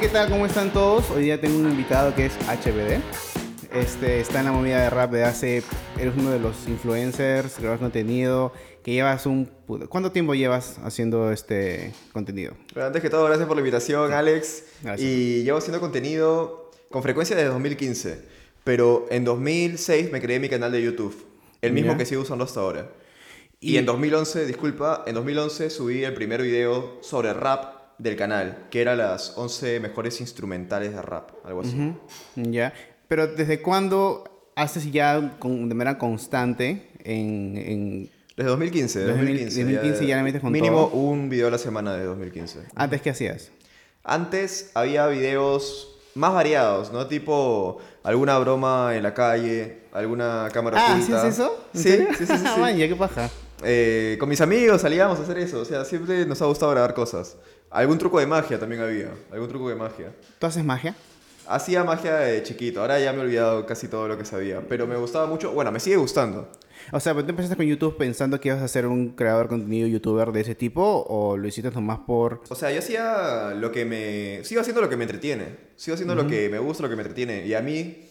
¿qué tal? ¿Cómo están todos? Hoy día tengo un invitado que es HBD. Este, está en la movida de rap de hace... Eres uno de los influencers, grabas contenido, que llevas un... ¿Cuánto tiempo llevas haciendo este contenido? Antes que todo, gracias por la invitación, Alex. Gracias. Y llevo haciendo contenido con frecuencia desde 2015. Pero en 2006 me creé mi canal de YouTube. El mismo que sigo usando hasta ahora. Y, y en 2011, disculpa, en 2011 subí el primer video sobre rap del canal, que era las 11 mejores instrumentales de rap, algo así. Ya. Pero ¿desde cuándo haces ya de manera constante en... Desde 2015, desde 2015. 2015 ya, le metes con Mínimo un video a la semana de 2015. ¿Antes qué hacías? Antes había videos más variados, ¿no? Tipo alguna broma en la calle, alguna cámara ah, oculta. ¿sí es eso? Sí, sí, sí, sí, Ah, man, ya qué paja. Eh, con mis amigos salíamos a hacer eso, o sea, siempre nos ha gustado grabar cosas. Algún truco de magia también había, algún truco de magia. ¿Tú haces magia? Hacía magia de chiquito, ahora ya me he olvidado casi todo lo que sabía, pero me gustaba mucho, bueno, me sigue gustando. O sea, ¿tú empezaste con YouTube pensando que ibas a ser un creador de contenido youtuber de ese tipo o lo hiciste nomás por...? O sea, yo hacía lo que me... Sigo haciendo lo que me entretiene, sigo haciendo lo que me gusta, lo que me entretiene, y a mí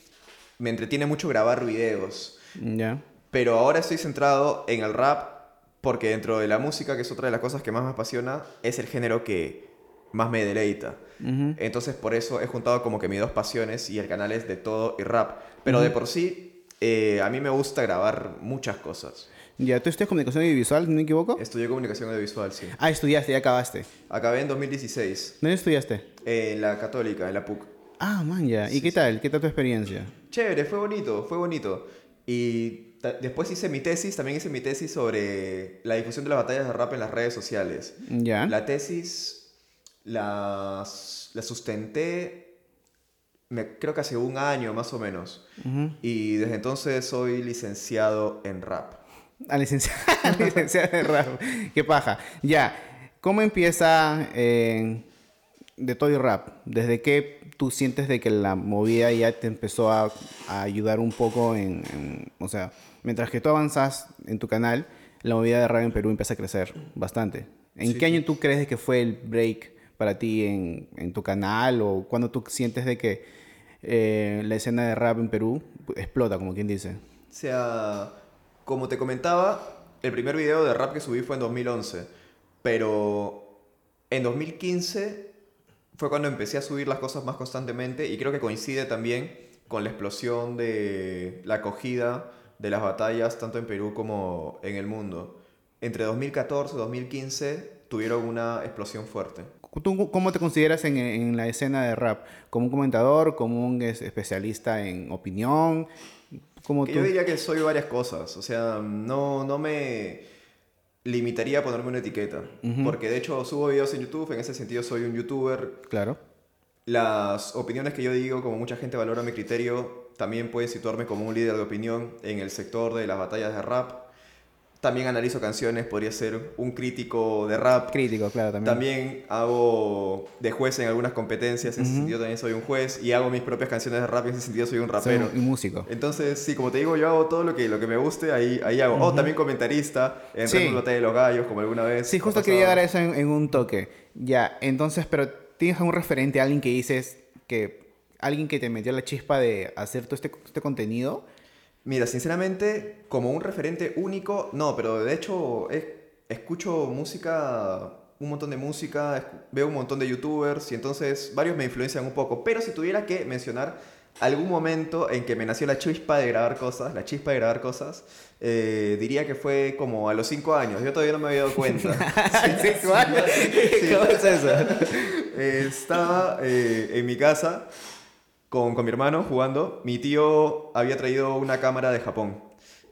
me entretiene mucho grabar videos. Ya. Pero ahora estoy centrado en el rap porque dentro de la música, que es otra de las cosas que más me apasiona, es el género que más me deleita. Entonces por eso he juntado como que mis dos pasiones y el canal es de todo y rap. Pero de por sí, eh, a mí me gusta grabar muchas cosas. Ya, ¿tú estudias comunicación audiovisual, no me equivoco? Estudié comunicación audiovisual, sí. Ah, estudiaste, ya acabaste. Acabé en 2016. ¿Dónde estudiaste? en la Católica, en la PUC. Ah, man, ya. ¿Y Sí, qué tal? ¿Qué tal tu experiencia? Chévere, fue bonito, fue bonito. Y después hice mi tesis, también hice mi tesis sobre la difusión de las batallas de rap en las redes sociales. Ya. La tesis la, la sustenté, me, creo que hace un año más o menos. Y desde entonces soy licenciado en rap. A licenciada, licenciada de rap. Qué paja. Ya. ¿Cómo empieza eh, de todo y rap? ¿Desde qué tú sientes de que la movida ya te empezó a, a ayudar un poco en, en- O sea, mientras que tú avanzas en tu canal, la movida de rap en Perú empieza a crecer bastante. ¿En Sí. qué año tú crees que fue el break para ti en, en tu canal? ¿O cuando tú sientes de que eh, la escena de rap en Perú explota, como quien dice? O sea, como te comentaba, el primer video de rap que subí fue en 2011. Pero en 2015 fue cuando empecé a subir las cosas más constantemente y creo que coincide también con la explosión de la acogida de las batallas tanto en Perú como en el mundo. Entre 2014 y 2015 tuvieron una explosión fuerte. ¿Tú cómo te consideras en, en la escena de rap? ¿Como un comentador? ¿Como un es- especialista en opinión? ¿Cómo Que tú? yo diría que soy varias cosas, o sea, no, no me limitaría a ponerme una etiqueta, porque de hecho subo videos en YouTube, en ese sentido soy un youtuber. Claro. Las opiniones que yo digo, como mucha gente valora mi criterio, también puede situarme como un líder de opinión en el sector de las batallas de rap. También analizo canciones, podría ser un crítico de rap. Crítico, claro, también. También hago de juez en algunas competencias, en ese sentido también soy un juez, y hago mis propias canciones de rap, en ese sentido soy un Soy rapero. un músico. Entonces, sí, como te digo, yo hago todo lo que, lo que me guste, ahí, ahí hago. Oh, también comentarista en Sí. Red Bull Batalla de los Gallos, como alguna vez. Sí, justo quería dar eso en, en un toque. Ya, entonces, pero ¿tienes algún referente, alguien que dices que... Alguien que te metió la chispa de hacer todo este, este contenido? Mira, sinceramente, como un referente único, no, pero de hecho es- escucho música, un montón de música, veo un montón de youtubers y entonces varios me influencian un poco. Pero si tuviera que mencionar algún momento en que me nació la chispa de grabar cosas, la chispa de grabar cosas, eh, diría que fue como a los 5 años. Yo todavía no me había dado cuenta. Sí, ¿cuál? ¿Cómo es eso? Eh, estaba eh, en mi casa con, con mi hermano jugando. Mi tío había traído una cámara de Japón.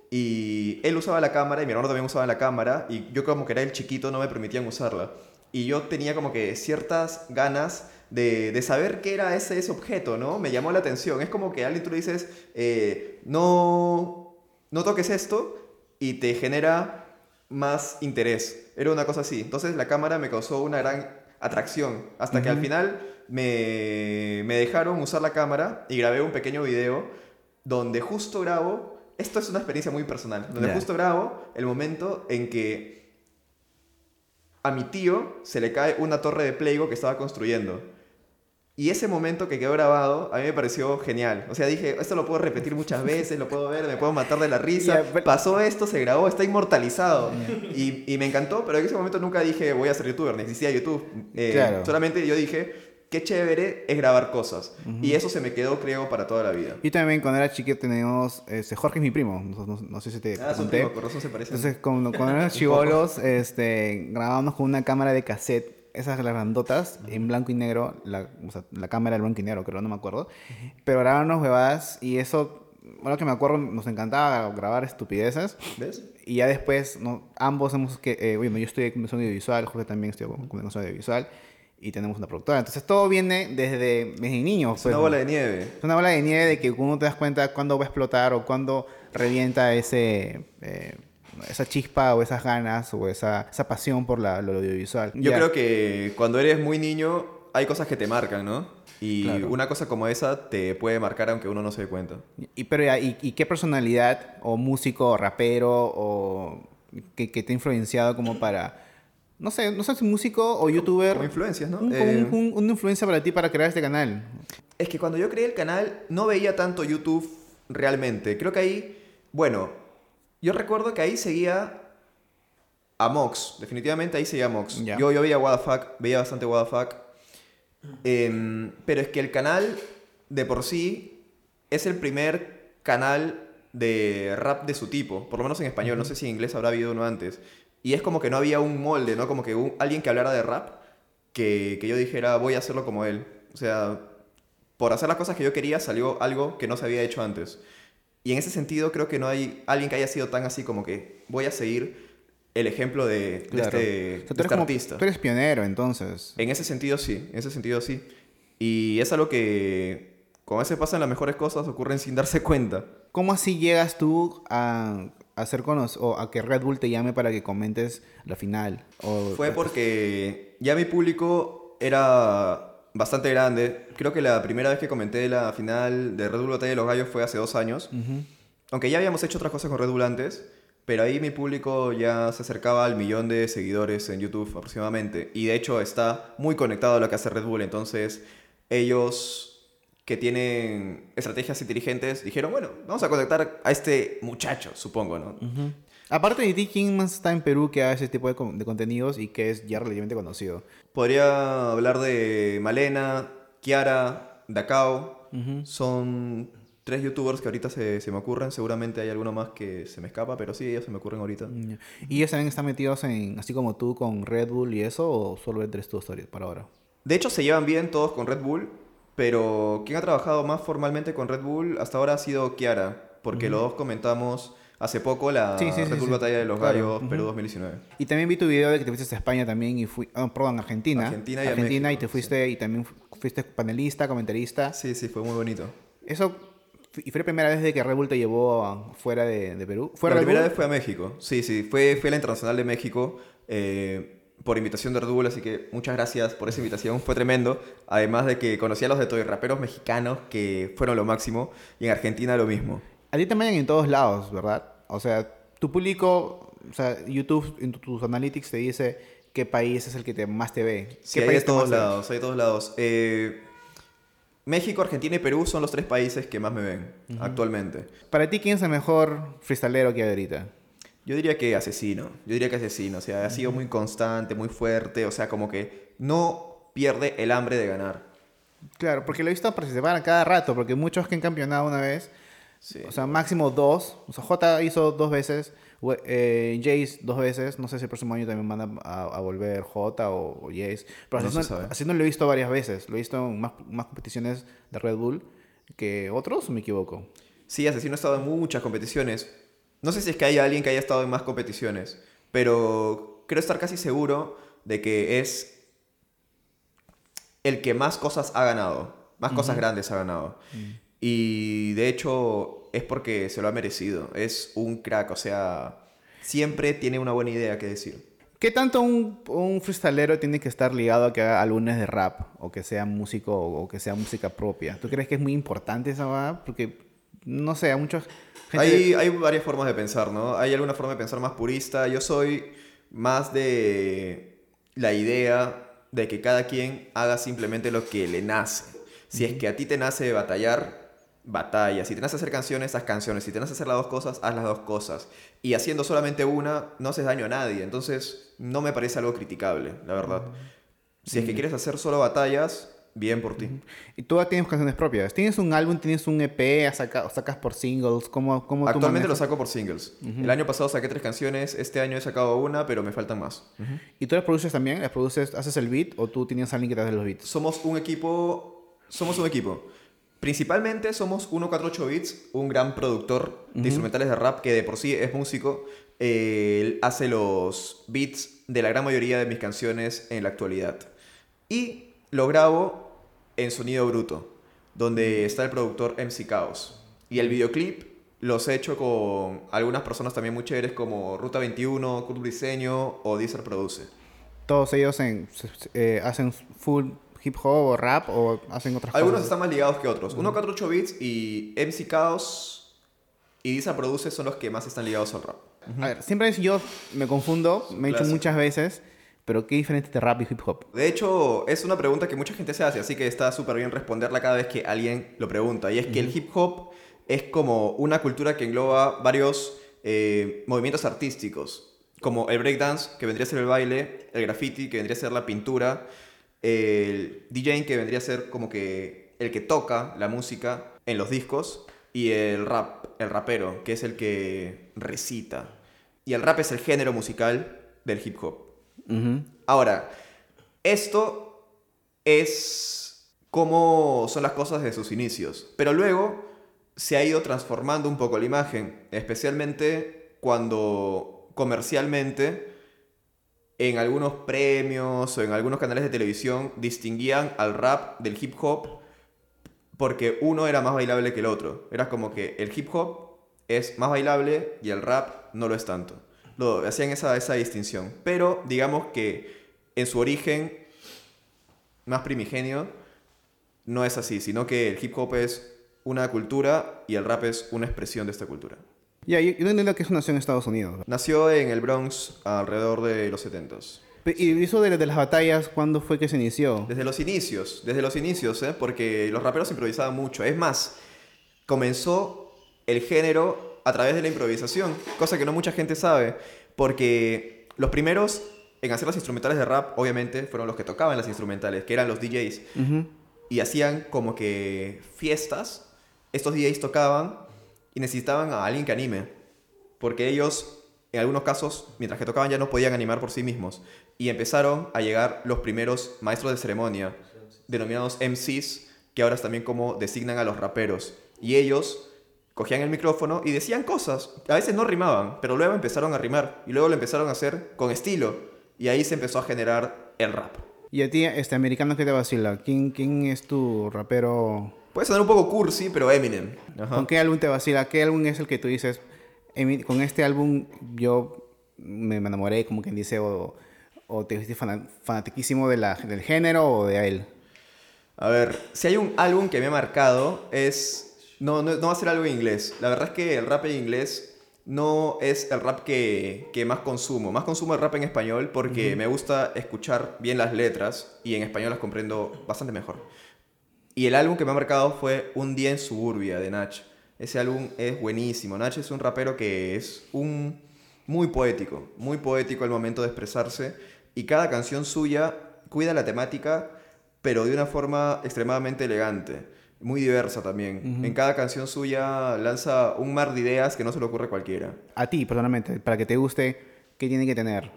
Y él usaba la cámara y mi hermano también usaba la cámara. Y yo como que era el chiquito no me permitían usarla. Y yo tenía como que ciertas ganas de, de saber qué era ese, ese objeto, ¿no? Me llamó la atención. Es como que alguien tú le dices, eh, no, no toques esto y te genera más interés. Era una cosa así. Entonces la cámara me causó una gran atracción. Hasta que al final me, me dejaron usar la cámara y grabé un pequeño video donde justo grabo, esto es una experiencia muy personal, donde Ya. justo grabo el momento en que a mi tío se le cae una torre de Playgo que estaba construyendo. Y ese momento que quedó grabado a mí me pareció genial. O sea, dije, esto lo puedo repetir muchas veces, lo puedo ver, me puedo matar de la risa. Pero- Pasó esto, se grabó, está inmortalizado. Y, y me encantó, pero en ese momento nunca dije, voy a ser youtuber, ni existía YouTube. Eh, Claro. Solamente yo dije, qué chévere es grabar cosas. Y eso se me quedó, creo, para toda la vida. Yo también cuando era chiquito teníamos, este, Jorge es mi primo, no, no- no sé si te Ah, conté. primos, por razón se parecen. Entonces, cuando, cuando éramos chivolos, este, grabábamos con una cámara de cassette, esas las grandotas, en blanco y negro, la, o sea, la cámara era blanco y negro, creo, no me acuerdo, pero grabábamos huevadas y eso, ahora que me acuerdo, nos encantaba grabar estupideces. ¿Ves? Y ya después, no, ambos hemos que, eh, bueno, yo estoy en comunicación audiovisual, Jorge también estudió comunicación audiovisual, y tenemos una productora. Entonces todo viene desde, desde niños. Es pues, una bola de nieve. Es una bola de nieve de que uno te das cuenta cuándo va a explotar o cuándo revienta ese, eh, esa chispa o esas ganas o esa, esa pasión por la, lo audiovisual. Yo creo que cuando eres muy niño hay cosas que te marcan, ¿no? Y Claro. una cosa como esa te puede marcar aunque uno no se dé cuenta. Y, pero y, y qué personalidad o músico o rapero o que, que te ha influenciado como para... No sé, no sé si músico o youtuber. Como influencias, ¿no? un- Eh, un- un- una influencia para ti para crear este canal. Es que cuando yo creé el canal no veía tanto YouTube realmente. Creo que ahí, bueno, yo recuerdo que ahí seguía a Mox. Definitivamente ahí seguía a Mox. Yo, yo veía Fuck, veía bastante the Fuck. Em, pero es que el canal de por sí es el primer canal de rap de su tipo, por lo menos en español, no sé si en inglés habrá habido uno antes. Y es como que no había un molde, ¿no? Como que un- alguien que hablara de rap que, que yo dijera, voy a hacerlo como él. O sea, por hacer las cosas que yo quería salió algo que no se había hecho antes. Y en ese sentido creo que no hay alguien que haya sido tan así como que voy a seguir el ejemplo de, de Claro. este, O sea, tú, eres este como- artista. tú eres pionero, entonces. En ese sentido sí, en ese sentido sí. Y es algo que, a veces pasan las mejores cosas, ocurren sin darse cuenta. ¿Cómo así llegas tú a, a ser conoc- o a que Red Bull te llame para que comentes la final? O, Fue porque ya mi público era bastante grande. Creo que la primera vez que comenté la final de Red Bull Batalla de los Gallos fue hace dos años. Aunque ya habíamos hecho otras cosas con Red Bull antes, pero ahí mi público ya se acercaba al millón de seguidores en YouTube aproximadamente. Y de hecho está muy conectado a lo que hace Red Bull. Entonces ellos que tienen estrategias inteligentes dijeron, bueno, vamos a conectar a este muchacho, supongo, ¿no? Aparte de ti, ¿quién más está en Perú que hace ese tipo de, con- de contenidos y que es ya relativamente conocido? Podría hablar de Malena, Kiara, Dakao. Son tres youtubers que ahorita se, se me ocurren. Seguramente hay alguno más que se me escapa, pero sí, ellos se me ocurren ahorita. Ya. ¿Y ellos también están metidos en, así como tú, con Red Bull y eso, o solo eres tú story para ahora? De hecho, se llevan bien todos con Red Bull, pero quien ha trabajado más formalmente con Red Bull hasta ahora ha sido Kiara, porque los dos comentamos hace poco la Sí, sí, sí, Red Bull. Batalla de los Claro, Gallos ujú. Perú 2019. Y también vi tu video de que te fuiste a España también y fui, ah, perdón, Argentina. Argentina y a Argentina y te fuiste y también fu- fuiste panelista, comentarista. Sí, sí, fue muy bonito. Eso, y fue la primera vez de que Red Bull te llevó fuera de, de Perú. ¿Fue la Red primera Bull? vez fue a México. Sí, sí, fue, fue la Internacional de México eh, por invitación de Red Bull, así que muchas gracias por esa invitación, fue tremendo. Además de que conocí a los de Toy Raperos mexicanos que fueron lo máximo y en Argentina lo mismo. A ti mandan en todos lados, ¿verdad? O sea, tu público, o sea, YouTube, en tu- tus analytics te dice qué país es el que te, más te ve. Sí, ¿Qué hay de país todos lados, hay de todos lados. Eh, México, Argentina y Perú son los tres países que más me ven actualmente. Para ti, ¿quién es el mejor freestalero que hay ahorita? Yo diría que asesino, yo diría que asesino, o sea, ha sido muy constante, muy fuerte, o sea, como que no pierde el hambre de ganar. Claro, porque lo he visto participar a cada rato, porque muchos que han campeonado una vez, Sí. o sea, máximo dos. O sea, J hizo dos veces, eh, Jace dos veces. No sé si el próximo año también van a, a- volver J o, o Jace. Pero No así no lo he visto varias veces. Lo he visto en más, más competiciones de Red Bull que otros, o me equivoco. Sí, Asesino ha estado en muchas competiciones. No sé si es que haya alguien que haya estado en más competiciones, pero creo estar casi seguro de que es el que más cosas ha ganado, más cosas grandes ha ganado. Y de hecho es porque se lo ha merecido. Es un crack, o sea, siempre tiene una buena idea que decir. ¿Qué tanto un, un freestalero tiene que estar ligado a que haga álbumes de rap? O que sea músico o, o que sea música propia. ¿Tú crees que es muy importante esa va? Porque, no sé, a muchos... hay varias formas de pensar, ¿no? Hay alguna forma de pensar más purista. Yo soy más de la idea de que cada quien haga simplemente lo que le nace. Si es que a ti te nace batallar, batalla. Si te nace hacer canciones, haz canciones. Si te nace hacer las dos cosas, haz las dos cosas. Y haciendo solamente una, no haces daño a nadie. Entonces, no me parece algo criticable, la verdad. Si es que quieres hacer solo batallas, bien por ti. Y tú tienes canciones propias. ¿Tienes un álbum, tienes un EP, saca, sacas por singles? ¿Cómo, cómo tú Actualmente lo manejas? saco por singles. El año pasado saqué tres canciones, este año he sacado una, pero me faltan más. ¿Y tú las produces también? ¿Las produces, haces el beat o tú tienes a alguien que te hace los beats? Somos un equipo, somos un equipo. Principalmente somos 148 Beats, un gran productor de instrumentales de rap que de por sí es músico. Eh, él hace los beats de la gran mayoría de mis canciones en la actualidad. Y lo grabo en sonido bruto, donde está el productor MC Chaos. Y el videoclip los he hecho con algunas personas también muy chéveres como Ruta 21, Kurt Briseño o Deezer Produce. ¿Todos ellos en- eh, hacen full hip hop o rap o hacen otras Algunos cosas? están más ligados que otros. 148 Beats y MC Chaos y Deezer Produce son los que más están ligados al rap. A ver, siempre yo me confundo, me he hecho muchas veces, pero ¿qué diferente de rap y hip hop? De hecho, es una pregunta que mucha gente se hace, así que está súper bien responderla cada vez que alguien lo pregunta. Y es que el hip hop es como una cultura que engloba varios eh, movimientos artísticos, como el breakdance, que vendría a ser el baile, el graffiti, que vendría a ser la pintura, el DJing, que vendría a ser como que el que toca la música en los discos, y el rap, el rapero, que es el que recita. Y el rap es el género musical del hip hop. Ahora, esto es cómo son las cosas de sus inicios, pero luego se ha ido transformando un poco la imagen, especialmente cuando comercialmente en algunos premios o en algunos canales de televisión distinguían al rap del hip hop porque uno era más bailable que el otro. Era como que el hip hop es más bailable y el rap no lo es tanto. Lo, hacían esa, esa distinción. Pero digamos que en su origen más primigenio no es así, sino que el hip hop es una cultura y el rap es una expresión de esta cultura. Ya, yo, yo entiendo que eso nació en Estados Unidos. Nació en el Bronx alrededor de los 70s. Pe- ¿Y eso de, de las batallas, cuándo fue que se inició? Desde los inicios, desde los inicios, ¿eh? porque los raperos improvisaban mucho. Es más, comenzó el género a través de la improvisación, cosa que no mucha gente sabe, porque los primeros en hacer las instrumentales de rap, obviamente, fueron los que tocaban las instrumentales, que eran los DJs, y hacían como que fiestas, estos DJs tocaban y necesitaban a alguien que anime, porque ellos, en algunos casos, mientras que tocaban ya no podían animar por sí mismos, y empezaron a llegar los primeros maestros de ceremonia, denominados MCs, que ahora es también como designan a los raperos, y ellos cogían el micrófono y decían cosas, a veces no rimaban, pero luego empezaron a rimar, y luego lo empezaron a hacer con estilo, y ahí se empezó a generar el rap. Y a ti, este americano, ¿qué te vacila? ¿Quién, quién es tu rapero? Puede sonar un poco cursi, pero Eminem. Ajá. ¿Con qué álbum te vacila? ¿Qué álbum es el que tú dices, "Emi- con este álbum yo me, enamoré, como quien dice, o, o te fana- fanatiquísimo de la, del género o de él? A ver, si hay un álbum que me ha marcado es... No, no, no va a ser algo en inglés. La verdad es que el rap en inglés no es el rap que, que más consumo. Más consumo el rap en español porque me gusta escuchar bien las letras y en español las comprendo bastante mejor. Y el álbum que me ha marcado fue Un día en suburbia de Nach. Ese álbum es buenísimo. Nach es un rapero que es un muy poético, muy poético al momento de expresarse y cada canción suya cuida la temática pero de una forma extremadamente elegante, muy diversa también. En cada canción suya lanza un mar de ideas que no se le ocurre a cualquiera. A ti, personalmente, para que te guste, ¿qué tiene que tener?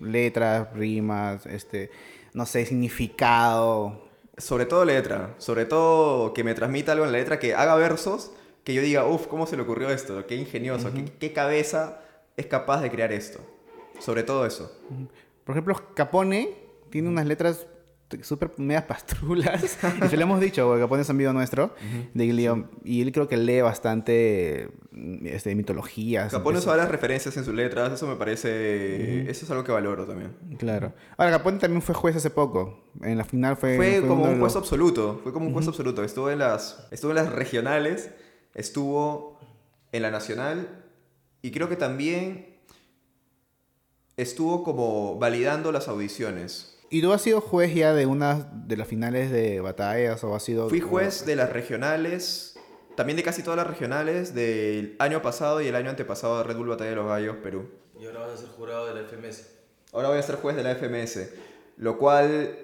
Letras, rimas, este, no sé, significado. Sobre todo letra, sobre todo que me transmita algo en la letra, que haga versos, que yo diga, uff, ¿cómo se le ocurrió esto? Qué ingenioso, qué, qué cabeza es capaz de crear esto. Sobre todo eso. Por ejemplo, Capone tiene unas letras súper medias pastrulas. y se lo hemos dicho, porque Capone es amigo nuestro. de Guillermo, Y él creo que lee bastante mm, este, mitologías. Capone usa varias referencias en sus letras, eso me parece, eso es algo que valoro también. Claro. Ahora, Capone también fue juez hace poco. En la final fue... Fue como un los- puesto absoluto, fue como un puesto absoluto. Estuvo en las, estuvo en las regionales, estuvo en la nacional y creo que también estuvo como validando las audiciones. ¿Y tú has sido juez ya de una de las finales de batallas o has sido... Fui juez de las regionales, también de casi todas las regionales del año pasado y el año antepasado de Red Bull Batalla de los Gallos, Perú. Y ahora vas a ser jurado de la FMS. Ahora voy a ser juez de la FMS, lo cual,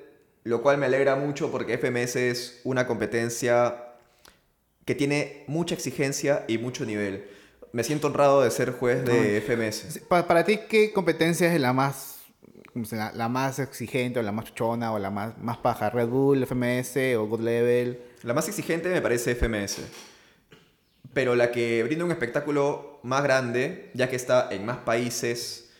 lo cual me alegra mucho porque FMS es una competencia que tiene mucha exigencia y mucho nivel. Me siento honrado de ser juez de FMS. Pa- para ti, ¿qué competencia es la más, la más exigente o la más chuchona o la más, más paja? ¿Red Bull, FMS o God Level? La más exigente me parece FMS. Pero la que brinda un espectáculo más grande, ya que está en más países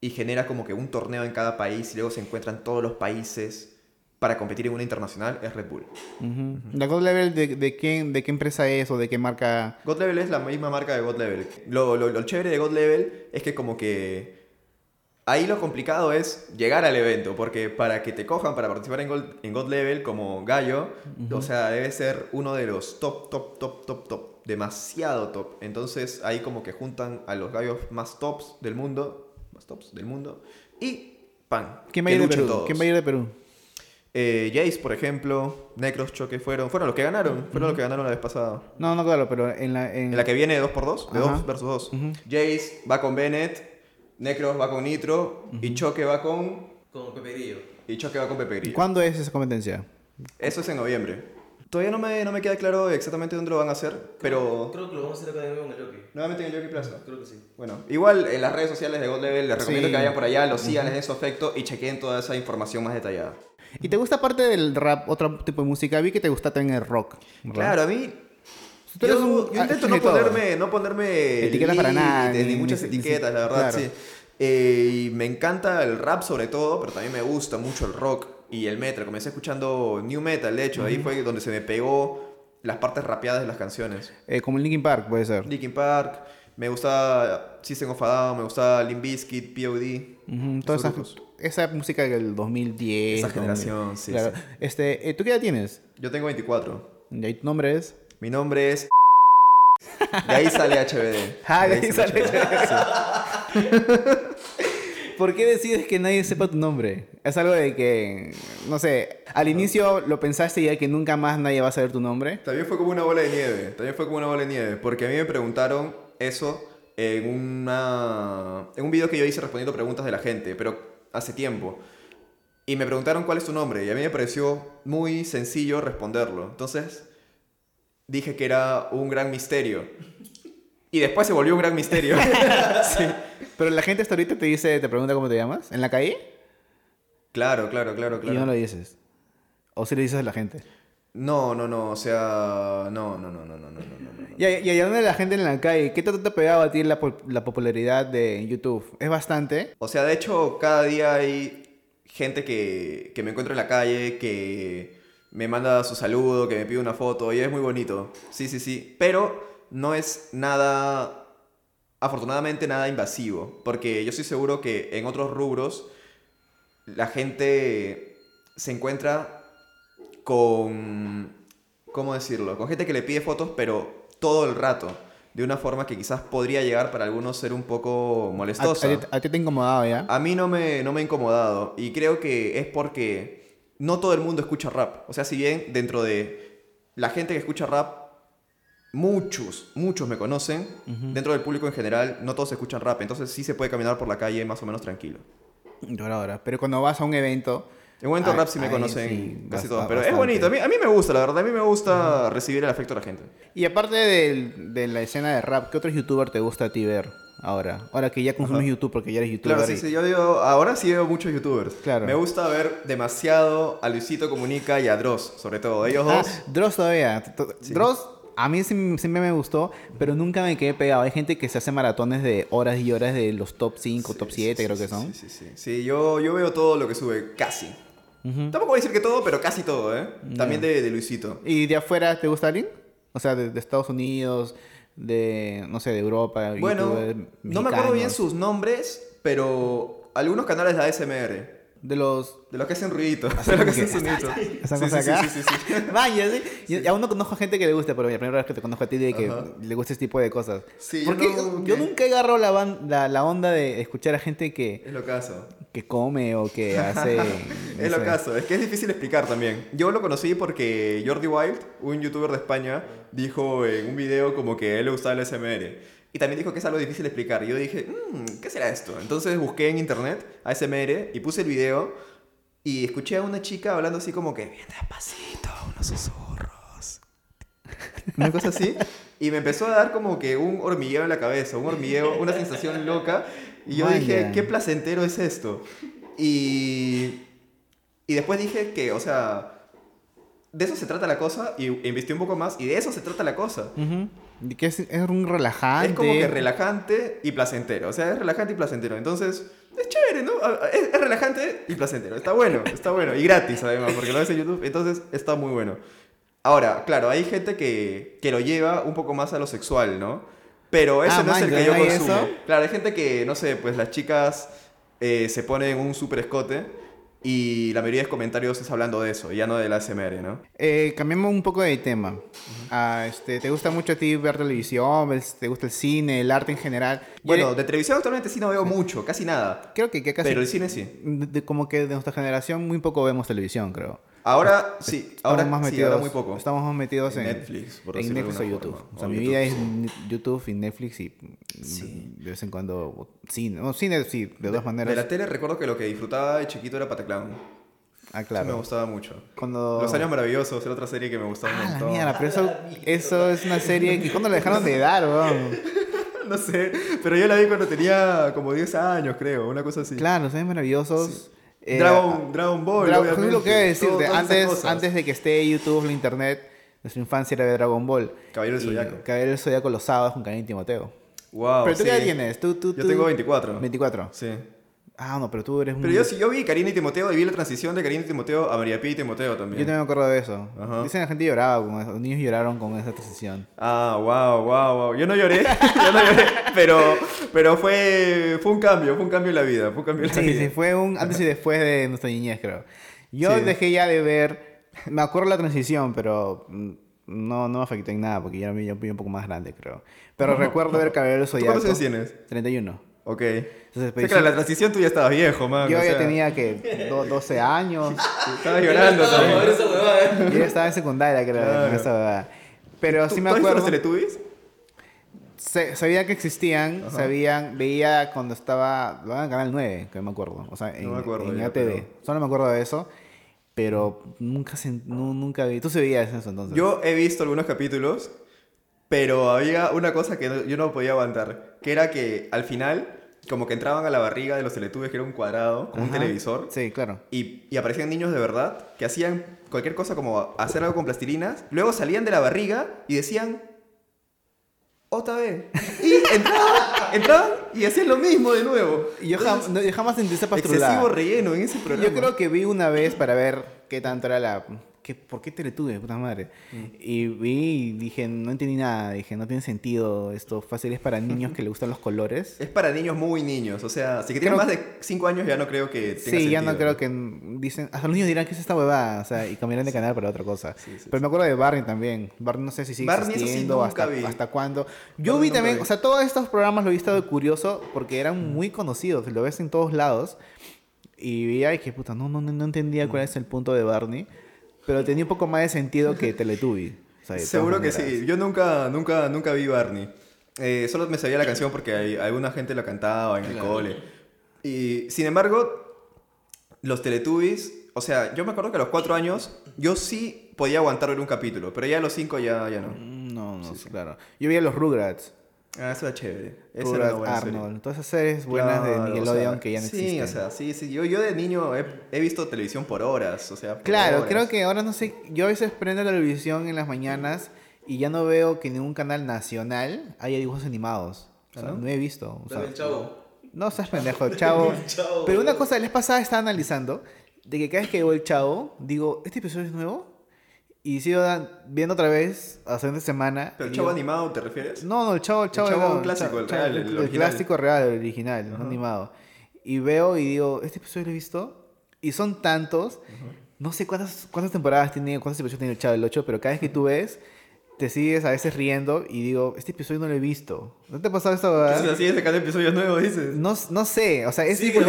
y genera como que un torneo en cada país y luego se encuentran todos los países para competir en una internacional, es Red Bull. ¿La God Level de, de, quién, de qué empresa es o de qué marca? God Level es la misma marca de God Level. Lo, lo, lo chévere de God Level es que como que ahí lo complicado es llegar al evento, porque para que te cojan para participar en God, en God Level como gallo, o sea, debe ser uno de los top, top, top, top, top. Demasiado top. Entonces ahí como que juntan a los gallos más tops del mundo, más tops del mundo, y pan. ¿Quién va a que ir de Perú? todos. ¿Quién va a ir de Perú? Eh, Jace, por ejemplo, Necros, Choque fueron, fueron los que ganaron, fueron los que ganaron la vez pasada. No, no, claro, pero en la... En... En la que viene 2x2, de Ajá. 2 versus 2. Ujú. Jace va con Bennett, Necros va con Nitro y Choque va con. Con Pepe Grillo. Y Choque va con Pepe Grillo. ¿Cuándo es esa competencia? Eso es en noviembre. Todavía no me, no me queda claro exactamente dónde lo van a hacer, pero. Creo que lo vamos a hacer acá de nuevo en el Jockey. Nuevamente en el Jockey Plaza. Creo que sí. Bueno, igual en las redes sociales de God Level les recomiendo Sí. que vayan por allá, lo sigan, les den su afecto y chequen toda esa información más detallada. ¿Y te gusta aparte del rap otro tipo de música? Vi que te gusta también el rock. ¿verdad? Claro, a mí. Tú Yo, yo intento ah, no de todo. ponerme, no ponerme Etiquetas para nada, ni, ni- muchas ni- etiquetas, la verdad, claro. sí. Eh, y me encanta el rap sobre todo, pero también me gusta mucho el rock y el metal. Comencé escuchando new metal, de hecho, ahí fue donde se me pegó las partes rapeadas de las canciones. Eh, como Linkin Park, puede ser. Linkin Park, me gusta System of a Down, me gusta Limp Bizkit, POD. Ujú, toda esos esa, esa música del 2010. Esa 2000. generación, sí, Claro. sí. Este, eh, ¿Tú qué edad tienes? Yo tengo 24. ¿Y tu nombre es? Mi nombre es... De ahí sale HBD. Ah, de ahí sale HBD, ¿Por qué decides que nadie sepa tu nombre? Es algo de que, no sé, al inicio lo pensaste ya que nunca más nadie va a saber tu nombre. También fue como una bola de nieve. También fue como una bola de nieve. Porque a mí me preguntaron eso en, una, en un video que yo hice respondiendo preguntas de la gente, pero hace tiempo. Y me preguntaron cuál es tu nombre. Y a mí me pareció muy sencillo responderlo. Entonces dije que era un gran misterio. Y después se volvió un gran misterio. Pero la gente hasta ahorita te dice, te pregunta cómo te llamas, ¿en la calle? Claro, claro, claro, claro. Y no lo dices. ¿O si le dices a la gente? No, no, no, o sea, no, no, no, no, no, no, no. Y, y allá donde la gente en la calle, ¿qué tanto te ha pegado a ti la, la popularidad de YouTube? ¿Es bastante? O sea, de hecho, cada día hay gente que, que me encuentro en la calle que me manda su saludo, que me pide una foto, y es muy bonito. Sí, sí, sí. Pero no es nada, afortunadamente, nada invasivo. Porque yo estoy seguro que en otros rubros la gente se encuentra con, ¿cómo decirlo? Con gente que le pide fotos, pero todo el rato. De una forma que quizás podría llegar para algunos ser un poco ¿A, molestosa. a ti- a ti te ha incomodado ya? A mí no me, no me ha incomodado y creo que es porque no todo el mundo escucha rap. O sea, si bien dentro de la gente que escucha rap, muchos, muchos me conocen, dentro del público en general, no todos escuchan rap. Entonces sí se puede caminar por la calle más o menos tranquilo. Pero cuando vas a un evento... En un momento Ahí- rap sí me conocen sí, casi todos. Pero es bastante. bonito, a mí, a mí me gusta, la verdad. A mí me gusta recibir el afecto de la gente. Y aparte del- de, la escena de rap, ¿qué otro youtuber te gusta a ti ver ahora? Ahora que ya consumes YouTube porque ya eres youtuber. Claro, sí, y- sí, yo digo, ahora sí veo muchos youtubers. Claro. Me gusta ver demasiado a Luisito Comunica y a Dross, sobre todo. Ellos Ah, dos. Dross todavía. T- Dross, a mí sí- siempre me gustó, pero nunca me quedé pegado. Hay gente que se hace maratones de horas y horas de los top 5, top 7, creo que son. Sí, sí, sí. Sí, yo, yo veo todo lo que sube, casi. Tampoco voy a decir que todo, pero casi todo, ¿eh? También de, de Luisito. ¿Y de afuera te gusta alguien? O sea, de, de Estados Unidos, de, no sé, de Europa. Bueno, no me acuerdo bien sus nombres, pero algunos canales de ASMR. De los... De los que hacen ruidito. Así De los que hacen sonido. Esa Sí, cosa sí, acá. sí, sí, sí, sí. Vaya, sí. Y y aún no conozco gente que le guste, pero la primera vez que te conozco a ti de que Ajá. le gusta este tipo de cosas. Sí, yo Porque no- yo nunca he agarrado la, la, la onda de escuchar a gente que, Es lo caso. Que come o que hace... no Es lo caso, es que es difícil explicar también. Yo lo conocí porque Jordi Wild, un youtuber de España, dijo en un video como que él le gustaba el SMR. Y también dijo que es algo difícil de explicar. Y yo dije, "Mm, ¿qué será esto? Entonces busqué en internet ASMR y puse el video y escuché a una chica hablando así como que, bien despacito, unos susurros. Una cosa así. Y me empezó a dar como que un hormigueo en la cabeza, un hormigueo, una sensación loca. Y yo dije, qué placentero es esto. Y, y después dije que, o sea, de eso se trata la cosa. Y investigué un poco más. Y de eso se trata la cosa. Ujú. Y que es, es un relajante. Es como que relajante y placentero. O sea, es relajante y placentero. Entonces, es chévere, ¿no? A- a- Es, es relajante y placentero. Está bueno, está bueno. Y gratis, además, porque lo ves en YouTube. Entonces, está muy bueno. Ahora, claro, hay gente que, que lo lleva un poco más a lo sexual, ¿no? Pero ese Ah, no es el que yo ¿hay consumo. eso? Claro, hay gente que, no sé, pues las chicas eh, se ponen un super escote y la mayoría de comentarios es hablando de eso, ya no del ASMR, ¿no? Eh, cambiamos un poco de tema. Ah, este, ¿Te gusta mucho a ti ver televisión? ¿Ves- ¿Te gusta el cine, el arte en general? Bueno, de- de televisión actualmente sí no veo mucho, casi nada. creo que, que casi... Pero el cine sí. de- de- como que de nuestra generación muy poco vemos televisión, creo. Ahora sí, ahora, Estamos más sí, metidos, ahora muy poco. Estamos más metidos En en, Netflix, por en Netflix o YouTube. forma. O sea, O mi YouTube, vida es sí. YouTube y Netflix y Sí. de vez en cuando cine. No, cine sí, de todas maneras. De la tele recuerdo que lo que disfrutaba de chiquito era Pataclown. Ah, Sí, me claro. gustaba mucho. Cuando... Los Años Maravillosos era otra serie que me gustaba un Ah, la montón. mierda, pero eso, eso es una serie que cuando la dejaron de dar, weón. no sé, pero yo la vi cuando tenía como 10 años, creo, una cosa así. Claro, los años maravillosos. Eh, Dragon, Dragon Ball, lo que decirte. Antes, antes de que esté YouTube, la internet, nuestra infancia era de Dragon Ball. Caballero del Zodiaco. Caballero del Zodiaco los sábados con Karina y Timoteo. Wow, pero tú qué edad tienes? ¿Tú, tú, Yo tengo 24. 24. Sí. Ah, no, pero tú eres un... Pero yo sí, yo vi Karina y Timoteo y vi la transición de Karina y Timoteo a María Pía y Timoteo Yo también. también me acuerdo de eso. Ajá. Dicen que la gente lloraba con eso. Los niños lloraron con esa transición. Ah, wow, wow, wow. Yo no lloré, yo no lloré, pero, pero fue, fue un cambio, fue un cambio en la vida, fue un cambio en la Sí, vida. sí, fue un antes y después de nuestra niñez, creo. Yo Sí. dejé ya de ver... Me acuerdo la transición, pero mm, no, no me afectó en nada porque ya me yo fui un poco más grande, creo. Pero recuerdo ver Caballero del ¿Tú Zodiaco. cuántos años tienes? 31. Ok. Entonces, O sea, claro, la transición tú ya estabas viejo, man. Yo o ya sea, tenía que do- 12 años. Estabas llorando también. esa huevada, eh. Yo ya estaba en secundaria, creo, Claro. con esa verdad. Pero ¿Tú- sí me tú acuerdo. los Teletubbies? se- sabía que existían, sabían, veía cuando estaba, lo en Canal 9, que me acuerdo, o sea, en, No me acuerdo en ya, ATV. pero- Solo me acuerdo de eso, pero nunca se, nu- nunca vi. ¿Tú se veías eso entonces? Yo he visto algunos capítulos, pero había una cosa que no- yo no podía aguantar, que era que al final, como que entraban a la barriga de los Teletubbies, que era un cuadrado, con un televisor, Sí, claro. y, y aparecían niños de verdad que hacían cualquier cosa como hacer algo con plastilinas, luego salían de la barriga y decían, otra vez. Y entraban, entraban y hacían lo mismo de nuevo. Y Yo, jam- no, yo jamás sentí esa Excesivo pastrulada. relleno en ese programa. Yo creo que vi una vez para ver qué tanto era la... ¿qué, ¿Por qué Teletubbies, puta madre? Mm. Y vi y dije, no entendí nada. Dije, no tiene sentido esto. Fácil es para niños que le gustan los colores. Es para niños muy niños, o sea, si que tienen Creo- más de 5 años ya no creo que tenga Sí, ya no sentido. creo que mm, dicen, hasta los niños dirán que es esta huevada, o sea, y cambiarán de canal para otra cosa. Sí, sí, Pero me acuerdo de Barney también. Barney no sé si sigue Barney, sí, existiendo, nunca hasta, vi. hasta cuándo. Yo Barney vi también, vi. o sea, todos estos programas lo he visto de curioso porque eran muy conocidos, lo ves en todos lados. Y veía que puta, no, no, no no entendía cuál es el punto de Barney, pero tenía un poco más de sentido que Teletubby. o sea, Seguro que sí. Yo nunca, nunca, nunca vi Barney. Eh, solo me sabía la canción porque hay- alguna gente la cantaba en el Claro. cole. Y sin embargo, los Teletubbies, o sea, yo me acuerdo que a los 4 años yo sí podía aguantar ver un capítulo, pero ya a los 5 ya, ya no. Mm, No, no, claro. Yo veía los Rugrats. Ah, eso era chévere. Esa era Rugrats, una buena serie. Arnold. Todas esas series buenas Claro, de o Nickelodeon sea, que ya no sí, existen. o sea, sí, sí. Yo, yo de niño he, he visto televisión por horas, o sea, por Claro, horas. creo que ahora no sé, yo a veces prendo la televisión en las mañanas y ya no veo que en ningún canal nacional haya dibujos animados. O sea, ¿Ah, no? no? he visto. o sea, el chavo. no seas pendejo, chavo. Chavo. Pero una cosa, vez pasada estaba analizando de que cada vez que veo el chavo, digo, ¿este episodio es nuevo? Y sigo viendo otra vez a la siguiente semana. ¿Pero el chavo digo, animado te refieres? No, no, el chavo, el chavo, chavo no, clásico, el chavo- real, el original. clásico real, el original, no animado. Y veo y digo, ¿este episodio lo he visto? Y son tantos, no sé cuántas, cuántas temporadas tiene, cuántos episodios tiene el chavo del 8, pero cada vez que tú ves, te sigues a veces riendo y digo, este episodio no lo he visto. ¿No te ha pasado? ¿Qué verdad? se hacía cada episodio nuevo, dices? No, no sé, o sea, es Sigue.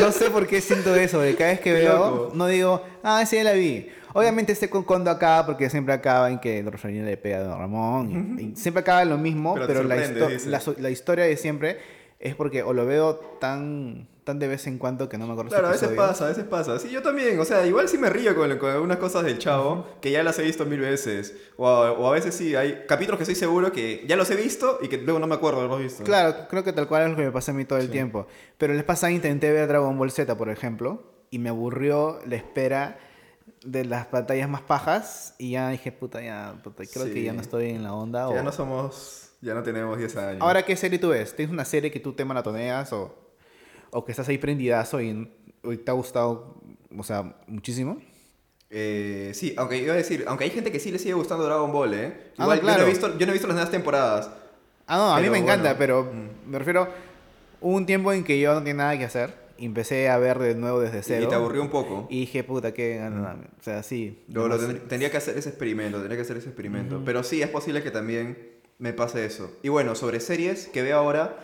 No sé por qué siento eso, de cada vez que Qué veo, loco. no digo, ah, sí, ya la vi. Obviamente sé con cuando acaba, porque siempre acaba en que Rosalina le pega a Don Ramón. y- y siempre acaba en lo mismo, Pero pero, la, histo- la, so- la historia de siempre es porque o lo veo tan, tan de vez en cuando que no me acuerdo Claro, a veces pasa, a veces pasa. Sí, yo también. O sea, igual sí me río con, con algunas cosas del chavo que ya las he visto mil veces. O a, o a veces sí, hay capítulos que estoy seguro que ya los he visto y que luego no me acuerdo de haberlos visto. Claro, creo que tal cual es lo que me pasa a mí todo el tiempo. Pero el pasado intenté ver Dragon Ball Z, por ejemplo, y me aburrió la espera de las batallas más pajas y ya dije, puta, ya, puta, creo Sí. que ya no estoy en la onda. O- ya no somos, ya no tenemos 10 años. Ahora, ¿qué serie tú ves? ¿Tienes una serie que tú te maratoneas o, o que estás ahí prendidazo y, y te ha gustado, o sea, muchísimo? Eh, sí, aunque iba a decir, aunque hay gente que sí le sigue gustando Dragon Ball, ¿eh? Ah, Igual no, claro. yo, no he visto, yo no he visto las nuevas temporadas. Ah, no, a mí me encanta, bueno, pero mm. me refiero, hubo un tiempo en que yo no tenía nada que hacer empecé a ver de nuevo desde cero. Y te aburrió un poco. Y dije, puta, qué ganas. O sea, sí. Lo, lo tendría que hacer ese experimento, tendría que hacer ese experimento. Pero sí, es posible que también me pase eso. Y bueno, sobre series que veo ahora,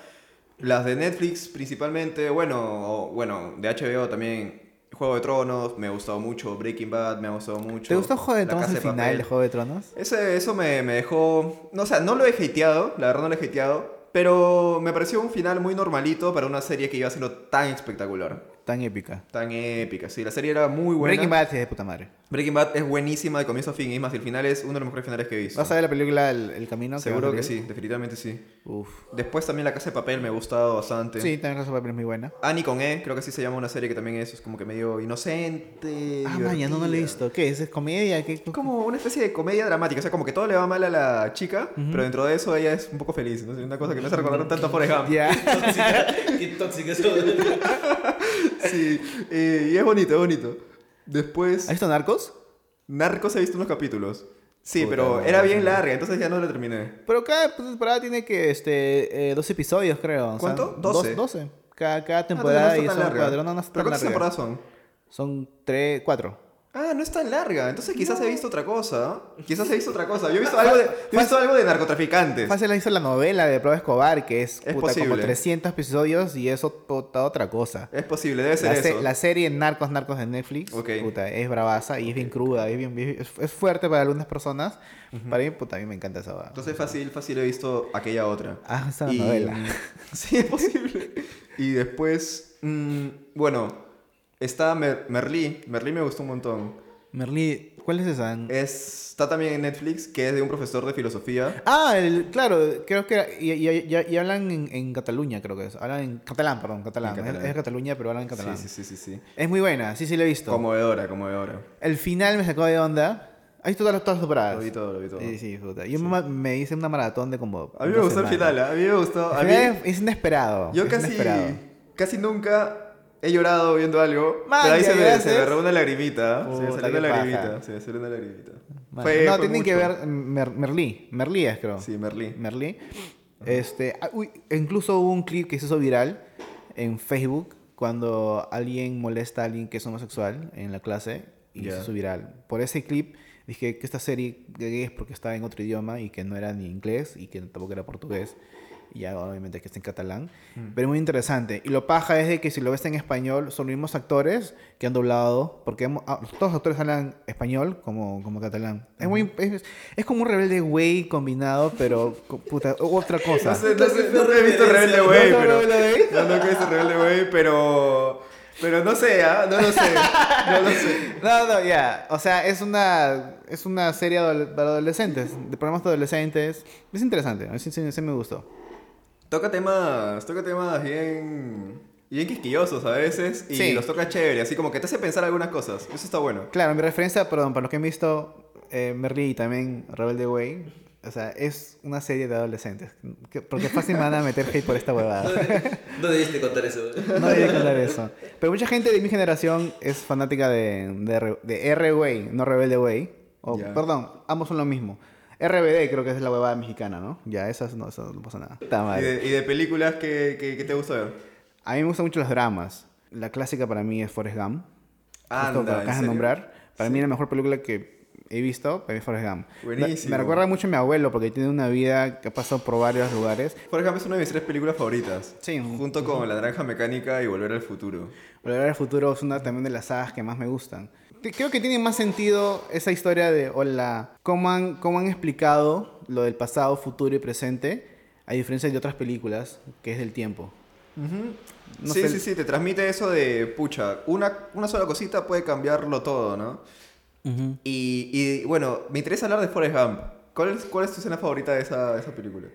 las de Netflix principalmente, bueno, o- bueno, de HBO también, Juego de Tronos, me ha gustado mucho, Breaking Bad, me ha gustado mucho. ¿Te gustó Juego de Tronos el final de Juego de Tronos? Ese, eso me, me dejó. No, o sea, no lo he hateado, la verdad no lo he hateado. Pero me pareció un final muy normalito para una serie que iba siendo tan espectacular. Tan épica. Tan épica. Sí, la serie era muy buena. Breaking Bad es de puta madre. Breaking Bad es buenísima de comienzo a fin. Y más, el final es uno de los mejores finales que he visto. ¿Vas a ver la película El, El Camino? Seguro que salir? sí, definitivamente sí. Uf. Después también La Casa de Papel me ha gustado bastante. Sí, también Casa de Papel es muy buena. Annie con E, creo que así se llama una serie que también es, es como que medio inocente. Ah, vaya, no, no lo he visto. ¿Qué? ¿Es, es comedia? ¿Qué? Es como una especie de comedia dramática, o sea, como que todo le va mal a la chica, pero dentro de eso ella es un poco feliz, ¿no? Es una cosa que me hace recordar un tanto Forrest Gump. Ya. Tóxica. Qué tóxica eso. Sí, eh, y es bonito, es bonito. Después, ¿Has visto Narcos? Narcos he visto unos capítulos. Sí, Puta pero madre. era bien larga, entonces ya no la terminé. Pero cada temporada tiene que, este, eh, 12 episodios, creo. O sea, ¿Cuánto? dos- 12. 12. Cada, cada Ah, temporada y no está son larga. cuatro. No, no ¿Pero cuántas larga. temporadas son? Son tres, cuatro. Ah, no es tan larga. Entonces quizás he visto otra cosa. Quizás he visto otra cosa. Yo he visto algo de, he visto algo de narcotraficantes. Fácil hizo la novela de Pablo Escobar, que es, Es puta, como posible. 300 episodios y eso puta otra cosa. Es posible, debe ser La, se- eso. la serie Narcos Narcos de Netflix, Ok. puta, es bravaza y es bien cruda, es, bien, es, es fuerte para algunas personas. Para mí, puta, a mí me encanta esa vaina. Entonces fácil, fácil he visto aquella otra. Ah, esa Y- novela. Sí, es posible. y después, mm, bueno, está Mer Merlí. Merlí me gustó un montón. Merlí, ¿cuál es esa? Es, está también en Netflix, que es de un profesor de filosofía. Ah, el, claro, creo que y, y- y- y hablan en, en Cataluña, creo que es. Hablan en catalán, perdón, catalán. En catalán. Es, de Cataluña, pero hablan en catalán. Sí, sí, sí, sí, sí. Es muy buena, sí, sí la he visto. Conmovedora, conmovedora. El final me sacó de onda. ¿Has visto todas las, todas temporadas? Lo vi todo, lo vi todo. Sí, sí, puta. Yo me, me hice una maratón de como. A mí me gustó el semana. final, ¿eh? a mí me gustó. A El mí, es inesperado. yo es casi, inesperado. casi nunca he llorado viendo algo. Man, pero ahí ¿ya se me, se me agarró una lagrimita. se me salió una lagrimita. Se me salió una lagrimita. Fue- no, fue tienen que ver Mer- Merlí. Merlí es, creo. Sí, Merlí. Merlí. Este, ah, uy, incluso hubo un clip que se hizo viral en Facebook cuando alguien molesta a alguien que es homosexual en la clase y se hizo viral. Por ese clip dije que esta serie es porque estaba en otro idioma y que no era ni inglés y que tampoco era portugués. Y ya obviamente que está en catalán. Mm. Pero muy interesante. Y lo paja es de que si lo ves en español, son los mismos actores que han doblado. Porque hemos- ah, todos los actores hablan español como, como catalán. Es, muy, es, es como un rebelde güey combinado, pero con- puta, otra cosa. No sé, no sé, nunca he visto Rebelde ¿No Way, has pero... No, nunca he visto Rebelde Way, pero... Pero no sé, ¿ah? No lo sé. No lo sé. No, no, ya. O sea, es una, es una serie para adolescentes, de programas de adolescentes. Es interesante, a mí sí, sí- sí me gustó. Toca temas, toca temas bien... Bien quisquillosos a veces y Sí. los toca chévere, así como que te hace pensar algunas cosas. Eso está bueno. Claro, mi referencia, perdón, para los que han visto eh, Merly y también Rebelde Way, o sea, es una serie de adolescentes. Que- Porque fácil me van a meter hate por esta No, huevada. debiste- no debiste contar eso. No debería contar eso. Pero mucha gente de mi generación es fanática de, de, R- de R-Way, no Rebelde Way. O, Ya. Perdón, ambos son lo mismo. RBD creo que es la huevada mexicana, ¿no? Ya, esas no, eso no pasa nada. Está Y mal. de, y de películas que, que, que te gusta ver. A mí me gustan mucho los dramas. La clásica para mí es Forrest Gump. ¿en acabas de nombrar. Para mí la mejor película que he visto, para mí Forrest Gump. Buenísimo. Me recuerda mucho a mi abuelo porque tiene una vida que ha pasado por varios lugares. Por ejemplo, es una de mis tres películas favoritas. Sí. Junto con La Naranja Mecánica y Volver al Futuro. Volver al futuro es una también de las sagas que más me gustan. Creo que tiene más sentido esa historia de hola, cómo han, cómo han explicado lo del pasado, futuro y presente, a diferencia de otras películas, que es del tiempo. No sí, sé- sí, sí, te transmite eso de, pucha, una, una sola cosita puede cambiarlo todo, ¿no? y, y, bueno, me interesa hablar de Forrest Gump. ¿Cuál es, cuál es tu escena favorita de esa, de esa película?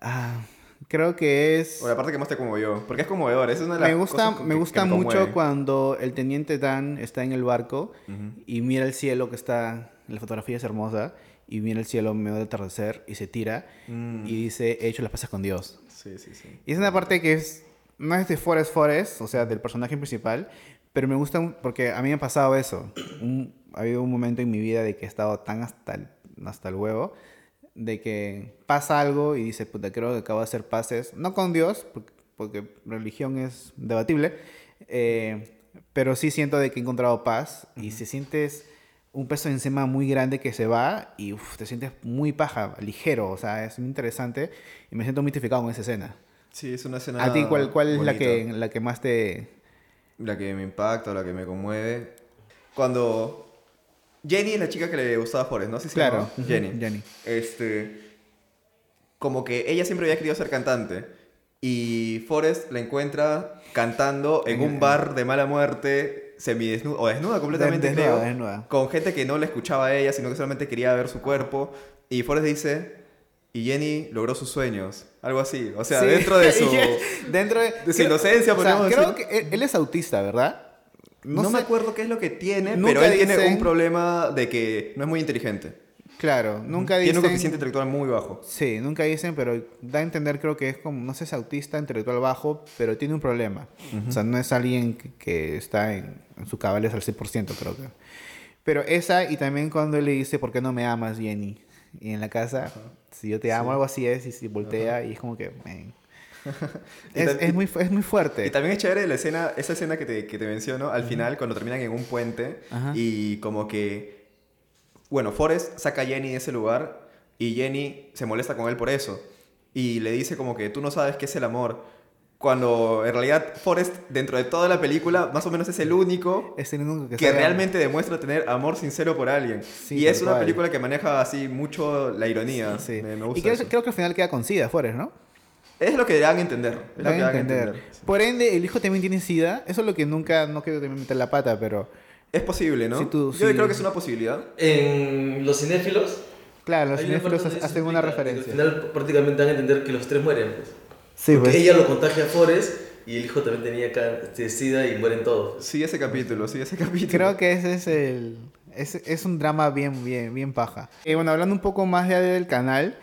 Ah, creo que es... O la parte que más te conmovió. Porque es conmovedor, es una de las Me gusta, cosas me gusta que me mucho cuando el teniente Dan está en el barco Ujú. y mira el cielo que está, la fotografía es hermosa, y mira el cielo en medio del atardecer y se tira Mm. y dice, he hecho las pasas con Dios. Sí, sí, sí. Y es una parte que es, no es de Forrest Forrest, o sea, del personaje principal, pero me gusta porque a mí me ha pasado eso. Un- ha habido un momento en mi vida de que he estado tan hasta el, hasta el huevo, de que pasa algo y dice, puta, creo que acabo de hacer pases, no con Dios, porque, porque religión es debatible, eh, pero sí siento de que he encontrado paz y si sientes un peso encima muy grande que se va y uf, te sientes muy paja, ligero, o sea, es muy interesante y me siento muy identificado con esa escena. Sí, es una escena ¿A ti cuál, cuál es la que, la que más te... La que me impacta, o la que me conmueve. Cuando Jenny es la chica que le gustaba a Forrest, ¿no? Sí, se Claro, Jenny. Jenny. Este, como que ella siempre había querido ser cantante y Forrest la encuentra cantando en un bar de mala muerte, semidesnuda o desnuda completamente, Desnuda, creo, desnuda. con gente que no la escuchaba a ella, sino que solamente quería ver su cuerpo. Y Forrest dice, y Jenny logró sus sueños, algo así. O sea, Sí. dentro de su... dentro de, de su inocencia, o sea, creo decir. que él, él es autista, ¿verdad? No, sé- me acuerdo qué es lo que tiene, pero él tiene dicen- un problema de que no es muy inteligente. Claro, nunca dicen... Tiene un coeficiente intelectual muy bajo. Sí, nunca dicen, pero da a entender creo que es como, no sé, es autista, intelectual bajo, pero tiene un problema. O sea, no es alguien que, que está en, en su cabales al 100%, creo que. Pero esa, y también cuando él le dice, ¿por qué no me amas, Jenny? Y en la casa, si yo te amo, algo así es, y si voltea, y es como que, man. Es, es muy, es muy fuerte. Y también es chévere la escena, esa escena que te, que te menciono al final, cuando terminan en un puente Ajá. y como que, bueno, Forrest saca a Jenny de ese lugar y Jenny se molesta con él por eso y le dice como que tú no sabes qué es el amor. Cuando en realidad Forrest, dentro de toda la película, más o menos es el único Es el único que, realmente demuestra tener amor sincero por alguien. Sí, y es una cual. película que maneja así mucho la ironía. Sí. Me, me y gusta creo, creo que al final queda con SIDA, Forrest, ¿no? Es lo que dan a entender. Es lo que dan entender. entender. sí. Por ende, el hijo también tiene SIDA. Eso es lo que nunca, no quiero también meter la pata, pero... Es posible, ¿no? Tú- Yo sí. creo que es una posibilidad. En Los Cinéfilos. Claro, los cinéfilos hacen una referencia. Al final prácticamente dan a entender que los tres mueren. Pues. Sí, Porque pues. ella lo contagia a Forrest y el hijo también tenía este, sida y mueren todos. Sí, ese capítulo, sí, ese capítulo. Creo que ese es el... Es, es un drama bien, bien, bien paja. Y bueno, hablando un poco más ya del canal,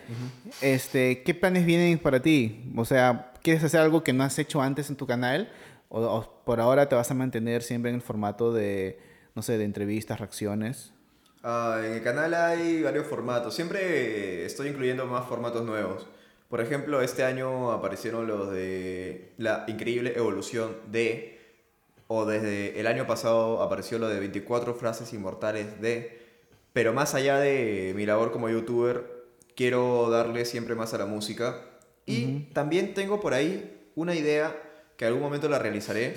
este, ¿qué planes vienen para ti? O sea, ¿quieres hacer algo que no has hecho antes en tu canal? ¿O, o por ahora te vas a mantener siempre en el formato de, no sé, de entrevistas, reacciones? Ah, en el canal hay varios formatos. Siempre eh, estoy incluyendo más formatos nuevos. Por ejemplo, este año aparecieron los de la increíble evolución de, o desde el año pasado apareció lo de 24 frases inmortales de, pero más allá de mi labor como youtuber, quiero darle siempre más a la música. Y también tengo por ahí una idea que algún momento la realizaré,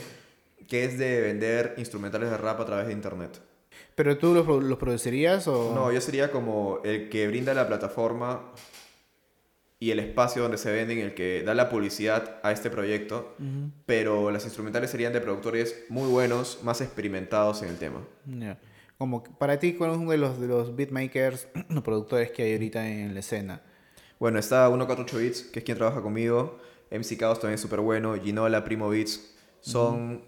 que es de vender instrumentales de rap a través de internet. ¿Pero tú los, los producirías o...? No, yo sería como el que brinda la plataforma y el espacio donde se venden, el que da la publicidad a este proyecto, pero las instrumentales serían de productores muy buenos, más experimentados en el tema. Como para ti, ¿cuál es uno de los, de los beatmakers, los productores que hay ahorita en la escena? Bueno, está 148 Beats, que es quien trabaja conmigo, MC Chaos también es súper bueno, Ginola, Primo Beats, son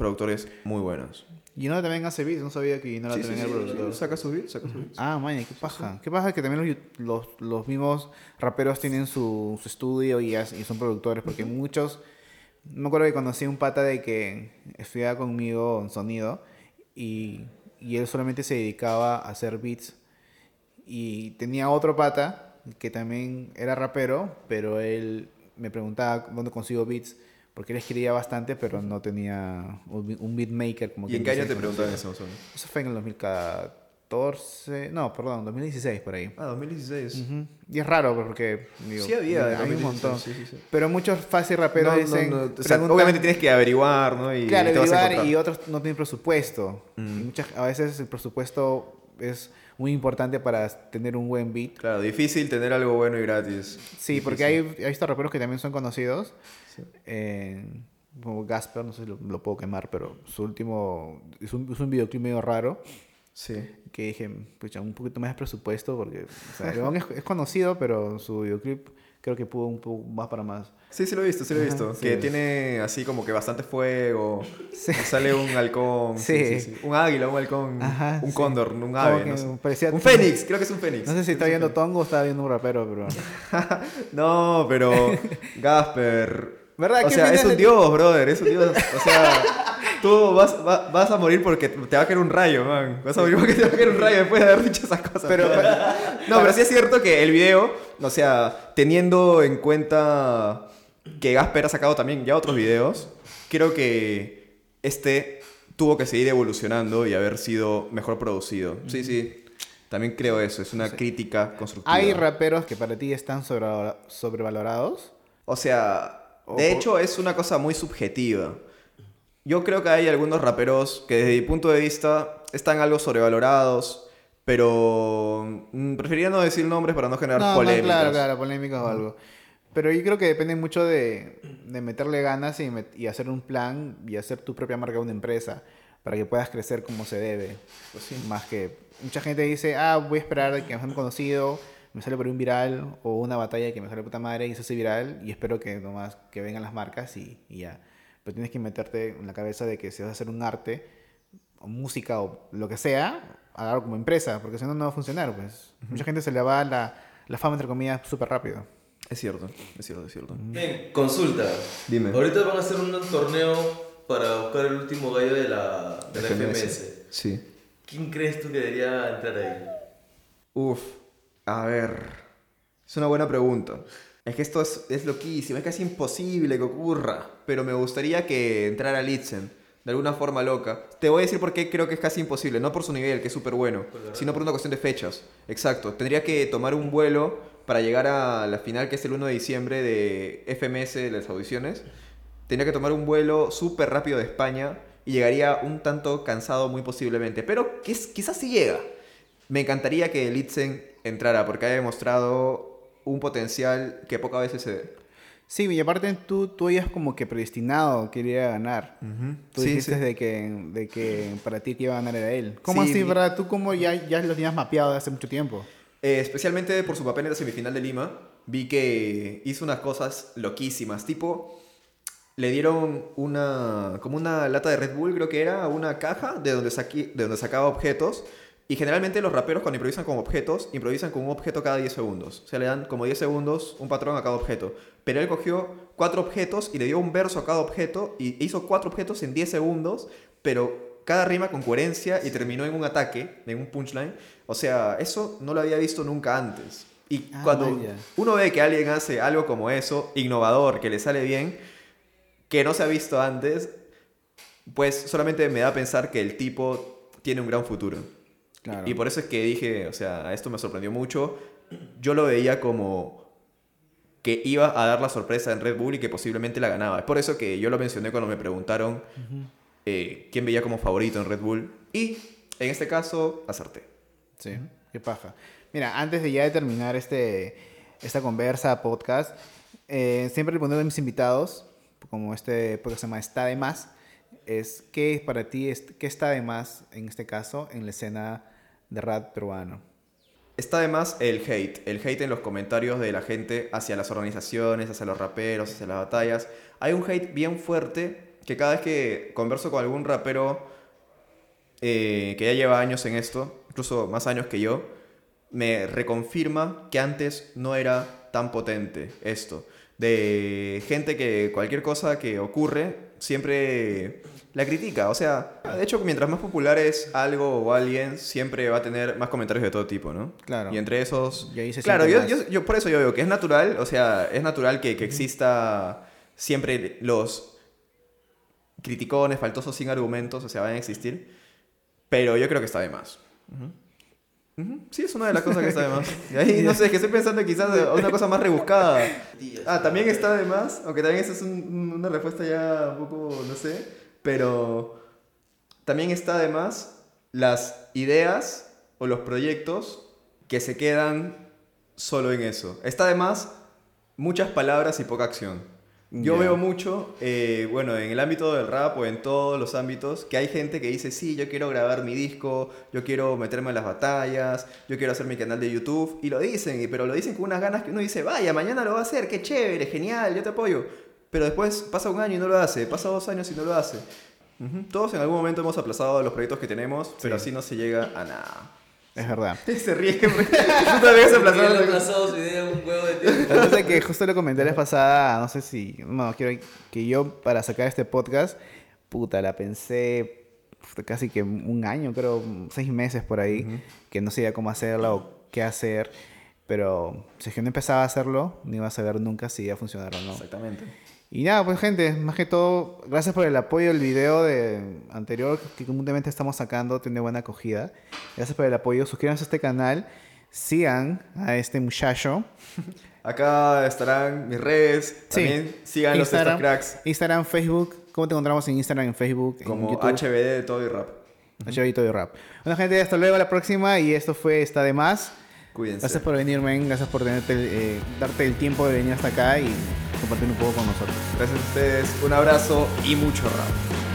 productores muy buenos. Ginola también hace beats, no sabía que Ginola Sí, sí, también sí, era productor. saca sus beats, saca sus beats. Ah, maña, qué paja. Qué paja que también los, los, los mismos raperos tienen su, su estudio y, y son productores, porque muchos... Me acuerdo que conocí a un pata de que estudiaba conmigo en sonido y, y él solamente se dedicaba a hacer beats. Y tenía otro pata que también era rapero, pero él me preguntaba dónde consigo beats, porque él escribía bastante, pero no tenía un, un beatmaker como ¿Y quien en qué año te preguntan eso? Eso fue en el 2014, no, perdón, 2016 por ahí. Ah, 2016. Ujú. Y es raro porque digo, Sí había, hay en un 2016, montón. sí, sí, sí. Pero muchos fácil raperos No, dicen, no, o sea, preguntan- obviamente tienes que averiguar, ¿no? Y Claro, te vas a derivar encontrar. y otros no tienen presupuesto. Mm. Y muchas, a veces el presupuesto es muy importante para tener un buen beat. Claro, difícil tener algo bueno y gratis. Sí, porque hay, hay estos raperos que también son conocidos. Eh, como Gasper, no sé si lo, lo puedo quemar, pero su último. Es un, es un videoclip medio raro. Sí. Que dije, pucha, un poquito más de presupuesto, porque. O sea, es, es conocido, pero su videoclip creo que pudo un poco más para más. Sí, sí lo he visto, sí lo he visto. sí. Que tiene así como que bastante fuego. Sí. Sale un halcón. Sí. Sí. Un águila, un halcón. Ajá, un cóndor, un ave. que No sé. parecía- Un fénix, creo que es un fénix. No sé si está viendo Tongo o estaba viendo un rapero, pero. No, pero Gasper. ¿Verdad? O ¿Qué sea, es un dios, brother. Es un dios. O sea, tú vas, va- vas a morir porque te va a caer un rayo, man. Vas a morir porque te va a caer un rayo después de haber dicho esas cosas. Pero, No, pero sí es cierto que el video, o sea, teniendo en cuenta que Gasper ha sacado también ya otros videos, creo que este tuvo que seguir evolucionando y haber sido mejor producido. Sí, sí. También creo eso, es una crítica constructiva. ¿Hay raperos que para ti están sobrevalora- sobrevalorados? O sea, de hecho es una cosa muy subjetiva. Yo creo que hay algunos raperos que desde mi punto de vista están algo sobrevalorados, pero mm, preferiría no decir nombres para no generar No, no, polémicas. claro, claro, polémicas o algo. Pero yo creo que depende mucho de, de meterle ganas y, met- y hacer un plan y hacer tu propia marca de una empresa para que puedas crecer como se debe. Pues sí. Más que mucha gente dice, ah, voy a esperar a que me conocido, me sale por un viral o una batalla que me sale puta madre y se hace viral y espero que nomás que vengan las marcas y, y ya. Pero tienes que meterte en la cabeza de que si vas a hacer un arte o música o lo que sea, hagarlo como empresa, porque si no, no va a funcionar. Pues mucha gente se le va la, la fama, entre comillas, súper rápido. Es cierto, es cierto, es cierto. Bien, consulta. Dime. Ahorita van a hacer un torneo para buscar el último gallo de la, de la FMS. Sí. ¿Quién crees tú que debería entrar ahí? Uf, a ver. Es una buena pregunta. Es que esto es, es loquísimo, es casi imposible que ocurra. Pero me gustaría que entrara Litzen, de alguna forma loca. Te voy a decir por qué creo que es casi imposible. No por su nivel, que es súper bueno, sino por una cuestión de fechas. Exacto. Tendría que tomar un vuelo para llegar a la final, que es el 1 de diciembre de FMS de las audiciones. Tendría que tomar un vuelo súper rápido de España y llegaría un tanto cansado muy posiblemente. Pero quiz- quizás sí llega. Me encantaría que Litzen entrara porque ha demostrado un potencial que pocas veces se ve. Sí, y aparte tú, tú eras como que predestinado que iba a ganar. Tú Sí, dijiste sí. De, que, de que para ti que iba a ganar era él. ¿Cómo Sí, así, verdad? Tú como ya, ya lo tenías mapeado de hace mucho tiempo. Eh, especialmente por su papel en la semifinal de Lima, vi que hizo unas cosas loquísimas. Tipo, le dieron una, como una lata de Red Bull, creo que era, una caja de donde, saqui- de donde sacaba objetos. Y generalmente los raperos cuando improvisan con objetos, improvisan con un objeto cada 10 segundos. O sea, le dan como 10 segundos un patrón a cada objeto. Pero él cogió cuatro objetos y le dio un verso a cada objeto y hizo cuatro objetos en 10 segundos, pero cada rima con coherencia y terminó en un ataque, en un punchline. O sea, eso no lo había visto nunca antes. Y Ah, cuando vaya. uno ve que alguien hace algo como eso, innovador, que le sale bien, que no se ha visto antes, pues solamente me da a pensar que el tipo tiene un gran futuro. Claro. Y por eso es que dije, o sea, esto me sorprendió mucho. Yo lo veía como que iba a dar la sorpresa en Red Bull y que posiblemente la ganaba. Es por eso que yo lo mencioné cuando me preguntaron eh, quién veía como favorito en Red Bull. Y en este caso, acerté. Sí, qué paja. Mira, antes de ya de terminar este, esta conversa, podcast, eh, siempre le a mis invitados, como este podcast se llama Está de Más, es ¿qué para ti es, qué está de más en este caso en la escena de rap peruano? Está además el hate, el hate en los comentarios de la gente hacia las organizaciones, hacia los raperos, hacia las batallas. Hay un hate bien fuerte que cada vez que converso con algún rapero eh, que ya lleva años en esto, incluso más años que yo, me reconfirma que antes no era tan potente esto. De gente que cualquier cosa que ocurre siempre la critica. O sea, de hecho, mientras más popular es algo o alguien, siempre va a tener más comentarios de todo tipo, ¿no? Claro. Y entre esos... Y ahí se claro, yo, yo, yo por eso yo veo que es natural, o sea, es natural que, que exista siempre los criticones, faltosos sin argumentos, o sea, van a existir. Pero yo creo que está de más. Sí, es una de las cosas que está de más. Y ahí, no sé, es que estoy pensando quizás de una cosa más rebuscada. Ah, también está de más, aunque también esa es un- una respuesta ya un poco, no sé, pero también está de más las ideas o los proyectos que se quedan solo en eso. Está de más muchas palabras y poca acción. Yo veo mucho, eh, bueno, en el ámbito del rap o en todos los ámbitos, que hay gente que dice, sí, yo quiero grabar mi disco, yo quiero meterme en las batallas, yo quiero hacer mi canal de YouTube, y lo dicen, pero lo dicen con unas ganas que uno dice, vaya, mañana lo va a hacer, qué chévere, genial, yo te apoyo. Pero después pasa un año y no lo hace, pasa dos años y no lo hace. Ujú. Todos en algún momento hemos aplazado los proyectos que tenemos, pero Sí. así no se llega a nada. Es verdad. se ríe, tú también ha aplazado. aplazado su idea un huevo de tiempo. La cosa que justo lo comenté la vez pasada, no sé si, no, quiero que yo para sacar este podcast, puta, la pensé casi que un año, creo, seis meses por ahí, que no sabía cómo hacerla o qué hacer, pero si es que no empezaba a hacerlo, no iba a saber nunca si iba a funcionar o no. Exactamente. Y nada, pues gente, más que todo, gracias por el apoyo del video de anterior que comúnmente estamos sacando, tiene buena acogida. Gracias por el apoyo, suscríbanse a este canal, sigan a este muchacho. Acá estarán mis redes. Sí. También sigan los Instagram, Estos Cracks Instagram, Facebook. ¿Cómo te encontramos en Instagram, en Facebook, en como YouTube? HBD de todo y rap. Chavito y Rap. Bueno, gente, hasta luego, a la próxima. Y esto fue Está de Más. Cuídense. Gracias por venir, men. Gracias por tenerte, eh, darte el tiempo de venir hasta acá y compartir un poco con nosotros. Gracias a ustedes. Un abrazo y mucho rap.